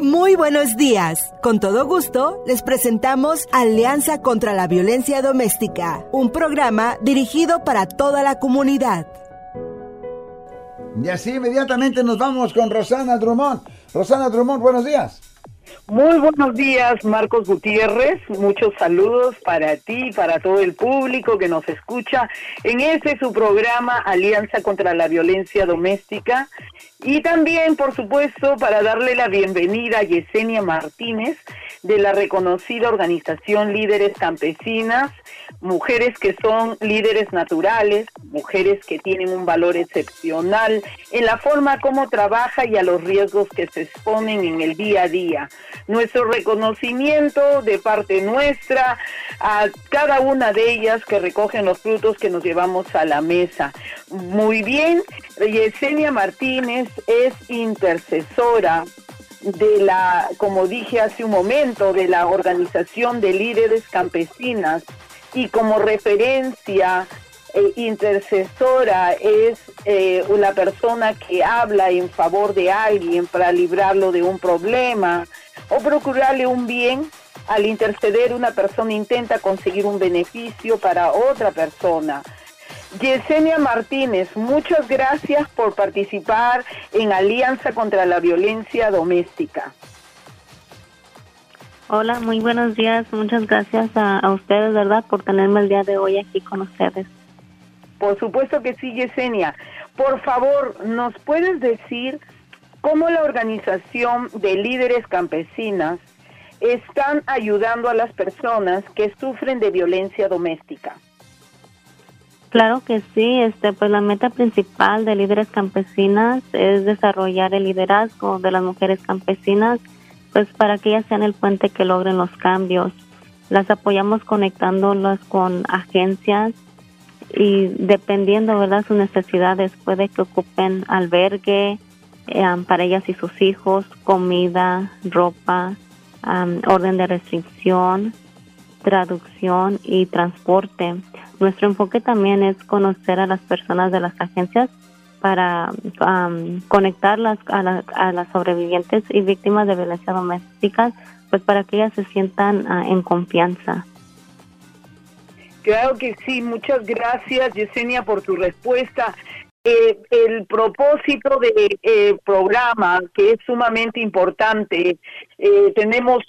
Muy buenos días. Con todo gusto, les presentamos Alianza contra la Violencia Doméstica, un programa dirigido para toda la comunidad. Y así inmediatamente nos vamos con Rosana Drummond. Rosana Drummond, buenos días. Muy buenos días, Marcos Gutiérrez. Muchos saludos para ti, para todo el público que nos escucha en este su programa Alianza contra la Violencia Doméstica. Y también, por supuesto, para darle la bienvenida a Yesenia Martínez de la reconocida organización Líderes Campesinas, mujeres que son líderes naturales, mujeres que tienen un valor excepcional en la forma como trabaja y a los riesgos que se exponen en el día a día. Nuestro reconocimiento de parte nuestra a cada una de ellas que recogen los frutos que nos llevamos a la mesa. Muy bien, Yesenia Martínez es intercesora de la, como dije hace un momento, de la Organización de Líderes Campesinas y como referencia eh, intercesora es eh, una persona que habla en favor de alguien para librarlo de un problema o procurarle un bien. Al interceder una persona intenta conseguir un beneficio para otra persona. Yesenia Martínez, muchas gracias por participar en Alianza contra la Violencia Doméstica. Hola, muy buenos días. Muchas gracias a, ustedes, ¿verdad?, por tenerme el día de hoy aquí con ustedes. Por supuesto que sí, Yesenia. Por favor, ¿nos puedes decir cómo la organización de líderes campesinas están ayudando a las personas que sufren de violencia doméstica? Claro que sí, este, pues la meta principal de líderes campesinas es desarrollar el liderazgo de las mujeres campesinas, pues para que ellas sean el puente que logren los cambios. Las apoyamos conectándolas con agencias y dependiendo, ¿verdad?, sus necesidades, puede que ocupen albergue eh, para ellas y sus hijos, comida, ropa, orden de restricción, traducción y transporte. Nuestro enfoque también es conocer a las personas de las agencias para conectarlas a, las sobrevivientes y víctimas de violencia doméstica, pues para que ellas se sientan ah, en confianza. Claro que sí, muchas gracias Yesenia por tu respuesta. Eh, el propósito del eh, programa, que es sumamente importante, eh, tenemos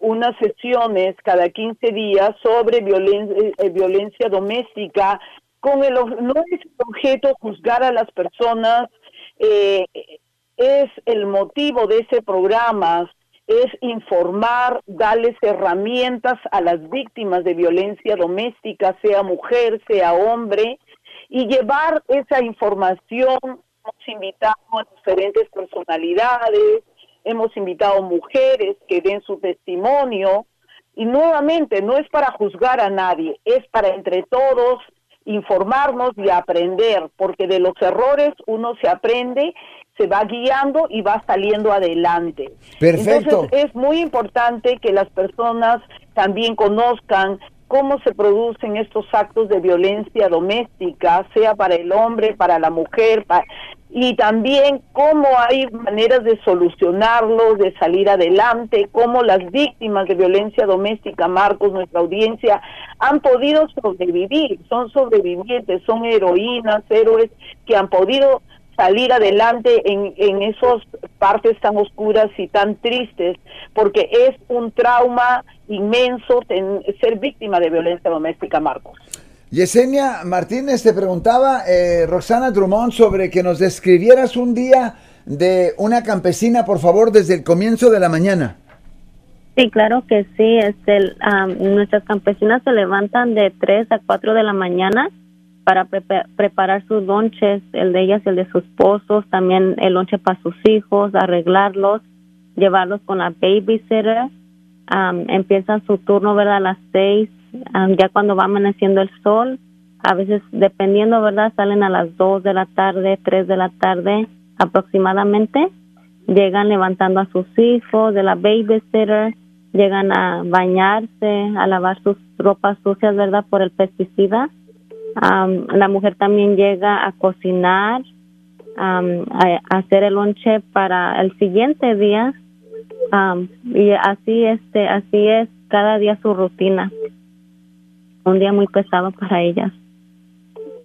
unas sesiones cada 15 días sobre violencia doméstica, con el no es el objeto juzgar a las personas, es el motivo de ese programa, es informar, darles herramientas a las víctimas de violencia doméstica, sea mujer, sea hombre, y llevar esa información. Hemos invitado a diferentes personalidades, hemos invitado mujeres que den su testimonio y nuevamente no es para juzgar a nadie, es para entre todos informarnos y aprender, porque de los errores uno se aprende, se va guiando y va saliendo adelante. Perfecto. Entonces es muy importante que las personas también conozcan cómo se producen estos actos de violencia doméstica, sea para el hombre, para la mujer, y también cómo hay maneras de solucionarlos, de salir adelante, cómo las víctimas de violencia doméstica, Marcos, nuestra audiencia, han podido sobrevivir, son sobrevivientes, son heroínas, héroes que han podido salir adelante en, en esas partes tan oscuras y tan tristes, porque es un trauma inmenso ser víctima de violencia doméstica, Marcos. Yesenia Martínez te preguntaba, eh, Roxana Drummond, sobre que nos describieras un día de una campesina, por favor, desde el comienzo de la mañana. Sí, claro que sí. Este, nuestras campesinas se levantan de 3 a 4 de la mañana para preparar sus lonches, el de ellas y el de sus esposos, también el lonche para sus hijos, arreglarlos, llevarlos con la babysitter. Empiezan su turno, ¿verdad? A las seis, ya cuando va amaneciendo el sol. A veces, dependiendo, ¿verdad? Salen a las dos de la tarde, tres de la tarde aproximadamente. Llegan levantando a sus hijos de la babysitter, llegan a bañarse, a lavar sus ropas sucias, ¿verdad? Por el pesticida la mujer también llega a cocinar, a, hacer el lonche para el siguiente día y así este así es cada día su rutina. Un día muy pesado para ellas.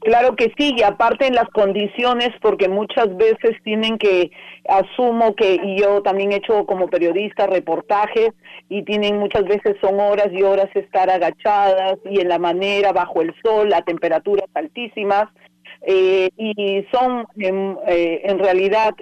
Claro que sí, y aparte en las condiciones, porque muchas veces tienen que, asumo que, y yo también he hecho como periodista reportajes, y tienen muchas veces son horas y horas estar agachadas y en la manera, bajo el sol, a temperaturas altísimas, eh, y son en, eh, en realidad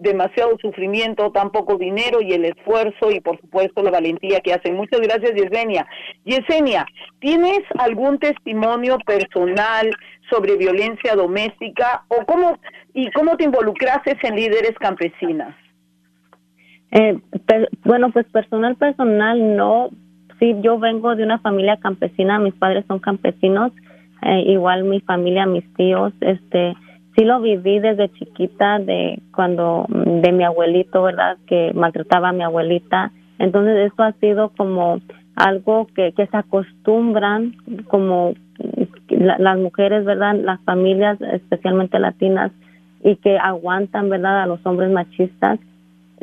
demasiado sufrimiento, tan poco dinero y el esfuerzo y por supuesto la valentía que hacen. Muchas gracias Yesenia. Yesenia, ¿tienes algún testimonio personal sobre violencia doméstica o cómo y cómo te involucraste en líderes campesinas? Eh, bueno, pues personal, personal, no. Sí, yo vengo de una familia campesina, mis padres son campesinos, eh, igual mi familia, mis tíos, este, sí lo viví desde chiquita, de cuando, de mi abuelito, ¿verdad? Que maltrataba a mi abuelita. Entonces, eso ha sido como algo que, que se acostumbran, como las mujeres, ¿verdad? Las familias, especialmente latinas, y que aguantan, ¿verdad? A los hombres machistas.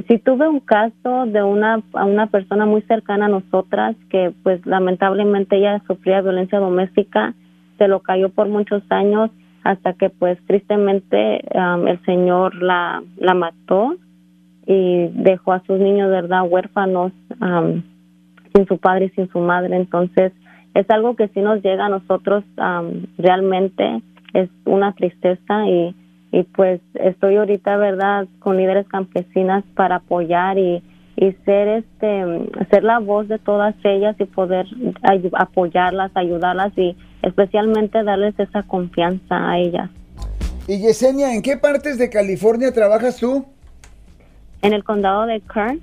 Si tuve un caso de una, una persona muy cercana a nosotras que pues lamentablemente ella sufría violencia doméstica, se lo cayó por muchos años hasta que pues tristemente el Señor la, la mató y dejó a sus niños, ¿verdad? Huérfanos sin su padre y sin su madre. Entonces, es algo que si nos llega a nosotros realmente es una tristeza y, y pues estoy ahorita verdad con líderes campesinas para apoyar y, y ser este ser la voz de todas ellas y poder apoyarlas ayudarlas y especialmente darles esa confianza a ellas. Y Yesenia en qué partes de California trabajas tú en el condado de Kern.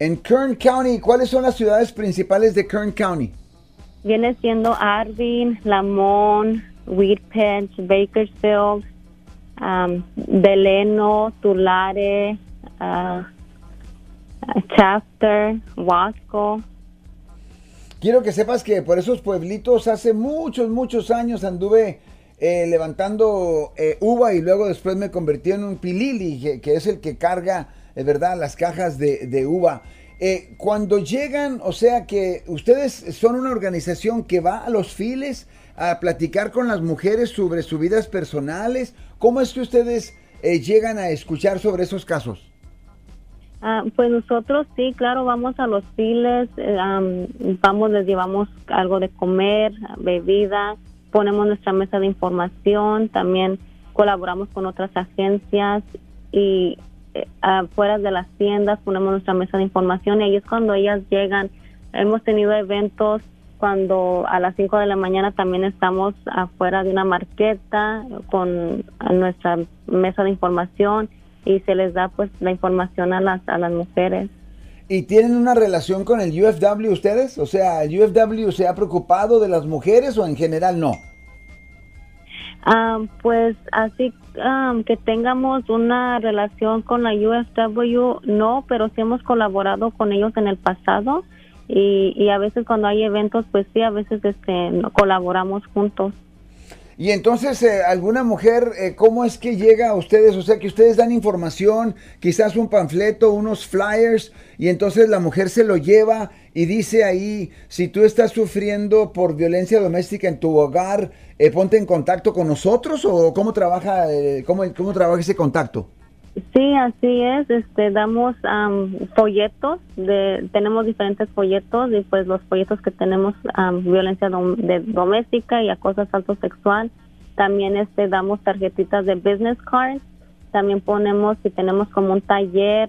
En Kern County. Cuáles son las ciudades principales de Kern County viene siendo Arvin, Lamont, Whitpedge, Bakersfield, um, Deleno, Tulare, uh, Chapter, Wasco. Quiero que sepas que por esos pueblitos hace muchos, muchos años anduve eh, levantando eh, uva y luego después me convertí en un pilili, que, es el que carga, es verdad, las cajas de, de uva. Eh, cuando llegan, o sea que ustedes son una organización que va a los files a platicar con las mujeres sobre sus vidas personales, ¿cómo es que ustedes eh, llegan a escuchar sobre esos casos? Ah, pues nosotros sí, claro, vamos a los files, eh, vamos, les llevamos algo de comer, bebida, ponemos nuestra mesa de información, también colaboramos con otras agencias y afuera de las tiendas, ponemos nuestra mesa de información y ahí es cuando ellas llegan. Hemos tenido eventos cuando a las 5 de la mañana también estamos afuera de una marqueta con nuestra mesa de información y se les da pues la información a las, a las mujeres. ¿Y tienen una relación con el UFW ustedes? O sea, ¿el UFW se ha preocupado de las mujeres o en general no? Ah, pues así que tengamos una relación con la UFW, no, pero sí hemos colaborado con ellos en el pasado y, y a veces cuando hay eventos, pues sí, a veces este, colaboramos juntos. Y entonces, eh, alguna mujer, eh, ¿cómo es que llega a ustedes? O sea, que ustedes dan información, quizás un panfleto, unos flyers, y entonces la mujer se lo lleva y dice ahí, si tú estás sufriendo por violencia doméstica en tu hogar, eh, ponte en contacto con nosotros o cómo trabaja, cómo, cómo trabaja ese contacto. Sí, así es. Este, damos folletos, de, tenemos diferentes folletos y pues los folletos que tenemos violencia de doméstica y acoso asalto sexual. También este, damos tarjetitas de business cards. También ponemos, si tenemos como un taller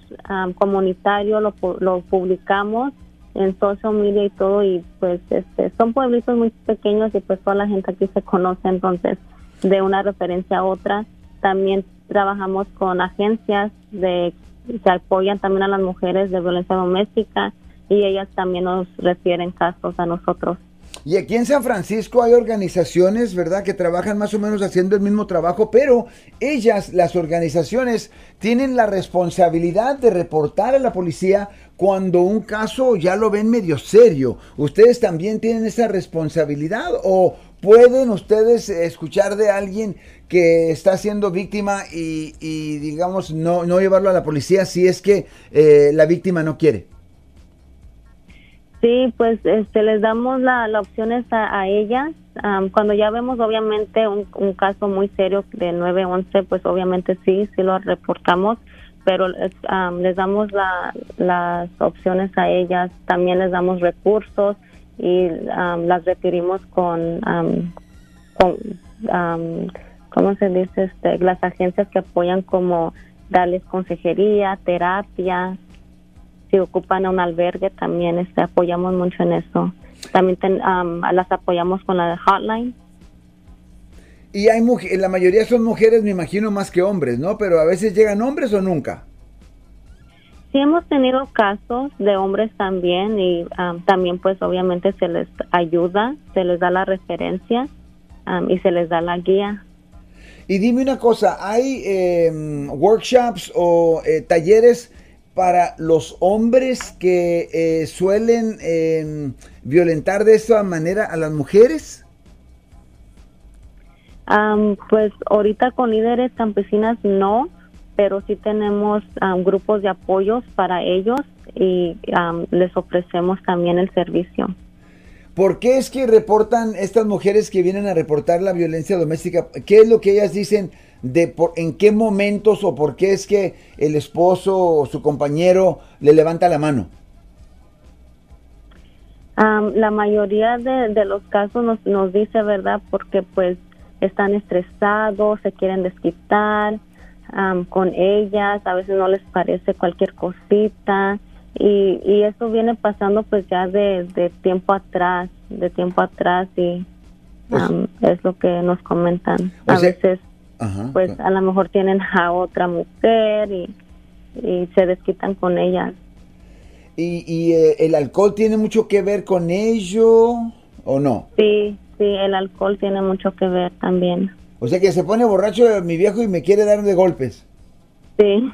comunitario, lo, lo publicamos en social media y todo y pues este son pueblitos muy pequeños y pues toda la gente aquí se conoce entonces de una referencia a otra también trabajamos con agencias de que apoyan también a las mujeres de violencia doméstica y ellas también nos refieren casos a nosotros. Y aquí en San Francisco hay organizaciones, ¿verdad?, que trabajan más o menos haciendo el mismo trabajo, pero ellas, las organizaciones, tienen la responsabilidad de reportar a la policía cuando un caso ya lo ven medio serio. ¿Ustedes también tienen esa responsabilidad o ¿pueden ustedes escuchar de alguien que está siendo víctima y, digamos, no, no llevarlo a la policía si es que eh, la víctima no quiere? Sí, pues este, les damos la, la opciones a, ellas. cuando ya vemos obviamente un, un, caso muy serio de 911, pues obviamente sí, sí lo reportamos, pero les damos la, las opciones a ellas. También les damos recursos y las referimos con, con ¿cómo se dice? Este, las agencias que apoyan como darles consejería, terapia, si ocupan un albergue también este, apoyamos mucho en eso. También las apoyamos con la hotline. Y hay la mayoría son mujeres, me imagino, más que hombres, ¿no? Pero a veces llegan hombres o nunca. Sí hemos tenido casos de hombres también y también pues obviamente se les ayuda, se les da la referencia y se les da la guía. Y dime una cosa, ¿hay em, workshops o eh, talleres para los hombres que eh, suelen em, violentar de esta manera a las mujeres? pues ahorita con líderes campesinas no, pero sí tenemos grupos de apoyos para ellos y les ofrecemos también el servicio. ¿Por qué es que reportan estas mujeres que vienen a reportar la violencia doméstica? ¿Qué es lo que ellas dicen? de por, en qué momentos o por qué es que el esposo o su compañero le levanta la mano. la mayoría de, los casos nos, nos dice verdad porque pues están estresados, se quieren desquitar con ellas, a veces no les parece cualquier cosita y, y eso viene pasando pues ya de, de tiempo atrás, de tiempo atrás y pues es lo que nos comentan. A veces pues a lo mejor tienen a otra mujer y, se desquitan con ella. ¿Y, y eh, el alcohol tiene mucho que ver con ello o no? Sí, sí, el alcohol tiene mucho que ver también. O sea que se pone borracho mi viejo y me quiere dar de golpes. Sí.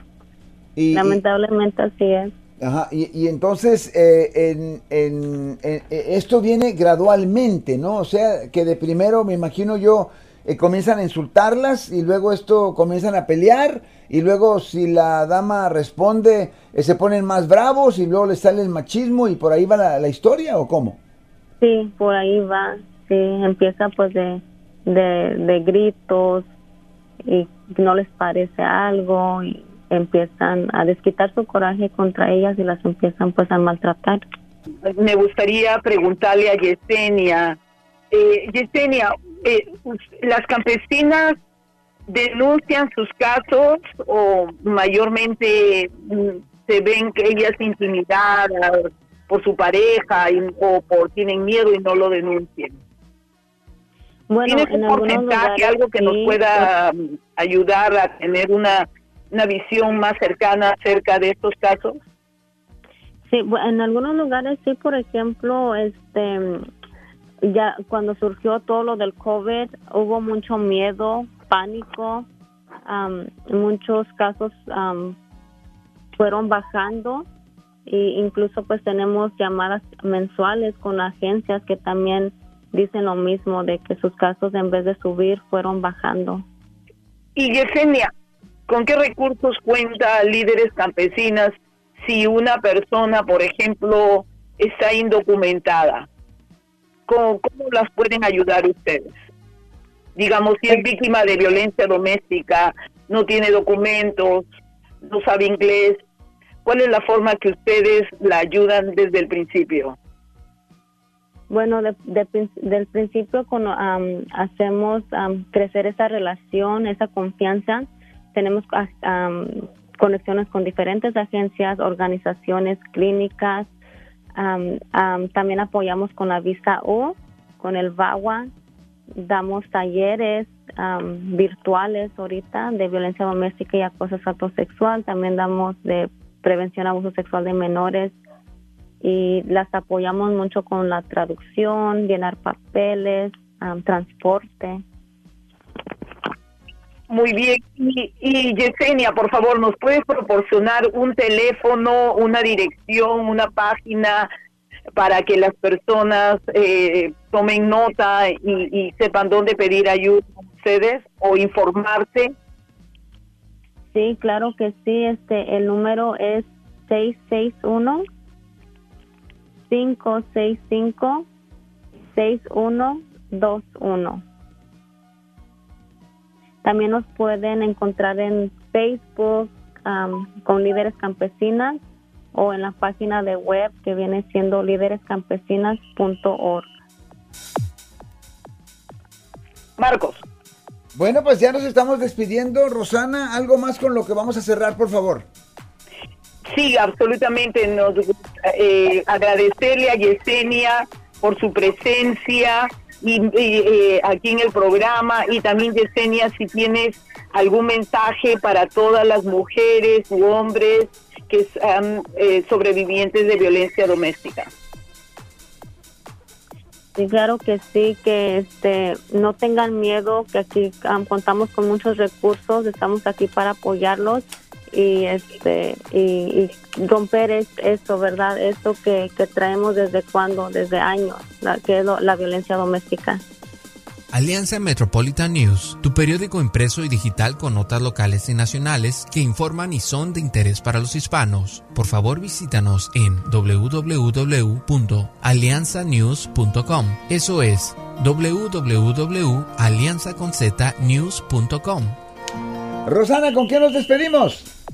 Y, Lamentablemente así es. Ajá, y, entonces eh, en, en, eh, esto viene gradualmente, ¿no? O sea, que de primero me imagino yo eh, comienzan a insultarlas y luego esto comienzan a pelear y luego si la dama responde eh, se ponen más bravos y luego les sale el machismo y por ahí va la, historia o cómo? Sí, por ahí va, sí, empieza pues de, de, gritos y no les parece algo y empiezan a desquitar su coraje contra ellas y las empiezan pues a maltratar. Me gustaría preguntarle a Yesenia, eh, Yesenia, eh, las campesinas denuncian sus casos o mayormente mm, se ven que ellas intimidadas por su pareja o por tienen miedo y no lo denuncian. Bueno, ¿Tienes un porcentaje, algo que nos pueda mm, ayudar a tener una, una visión más cercana acerca de estos casos? Sí, en algunos lugares sí, por ejemplo, este ya cuando surgió todo lo del COVID hubo mucho miedo, pánico, muchos casos fueron bajando e incluso pues tenemos llamadas mensuales con agencias que también dicen lo mismo de que sus casos en vez de subir fueron bajando. Y Yesenia, ¿con qué recursos cuenta líderes campesinas si una persona, por ejemplo, está indocumentada? ¿Cómo, las pueden ayudar ustedes? Digamos, si es víctima de violencia doméstica, no tiene documentos, no sabe inglés, ¿cuál es la forma que ustedes la ayudan desde el principio? Bueno, del principio cuando hacemos crecer esa relación, esa confianza, tenemos conexiones con diferentes agencias, organizaciones, clínicas, también apoyamos con la visa U, con el VAWA, damos talleres virtuales ahorita de violencia doméstica y acoso sexual, también damos de prevención abuso sexual de menores y las apoyamos mucho con la traducción, llenar papeles, transporte. Muy bien. Y, y, Yesenia, por favor, ¿nos puedes proporcionar un teléfono, una dirección, una página para que las personas eh, tomen nota y, y, sepan dónde pedir ayuda a ustedes o informarse? Sí, claro que sí. Este, el número es 661 565 6121. También nos pueden encontrar en Facebook con líderes campesinas o en la página de web que viene siendo líderescampesinas.org. Marcos. Bueno, pues ya nos estamos despidiendo. Rosana, algo más con lo que vamos a cerrar, por favor. Sí, absolutamente. Nos eh, agradecerle a Yesenia por su presencia y, eh, aquí en el programa y también Yesenia si tienes algún mensaje para todas las mujeres u hombres que son eh, sobrevivientes de violencia doméstica. Sí, claro que sí, que este, no tengan miedo, que aquí contamos con muchos recursos, estamos aquí para apoyarlos y este y, romper es, eso, ¿verdad? Eso que, que traemos desde cuando, desde años, la, que es la violencia doméstica. Alianza Metropolitan News, tu periódico impreso y digital con notas locales y nacionales que informan y son de interés para los hispanos. Por favor, visítanos en www.alianzanews.com. Eso es www.alianzaconznews.com. Rosana, ¿con qué nos despedimos?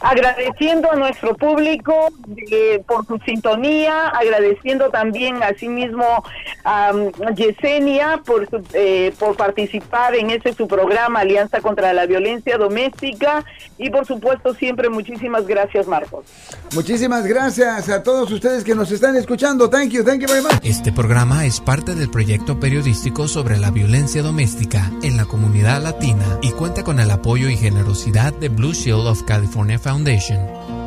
agradeciendo a nuestro público por su sintonía, agradeciendo también a sí mismo a Yesenia por, eh, por participar en ese su programa Alianza contra la Violencia Doméstica y por supuesto siempre muchísimas gracias Marcos. Muchísimas gracias a todos ustedes que nos están escuchando. Thank you, thank you very much. Este programa es parte del proyecto periodístico sobre la violencia doméstica en la comunidad latina y cuenta con el apoyo y generosidad de Blue Shield of California Foundation.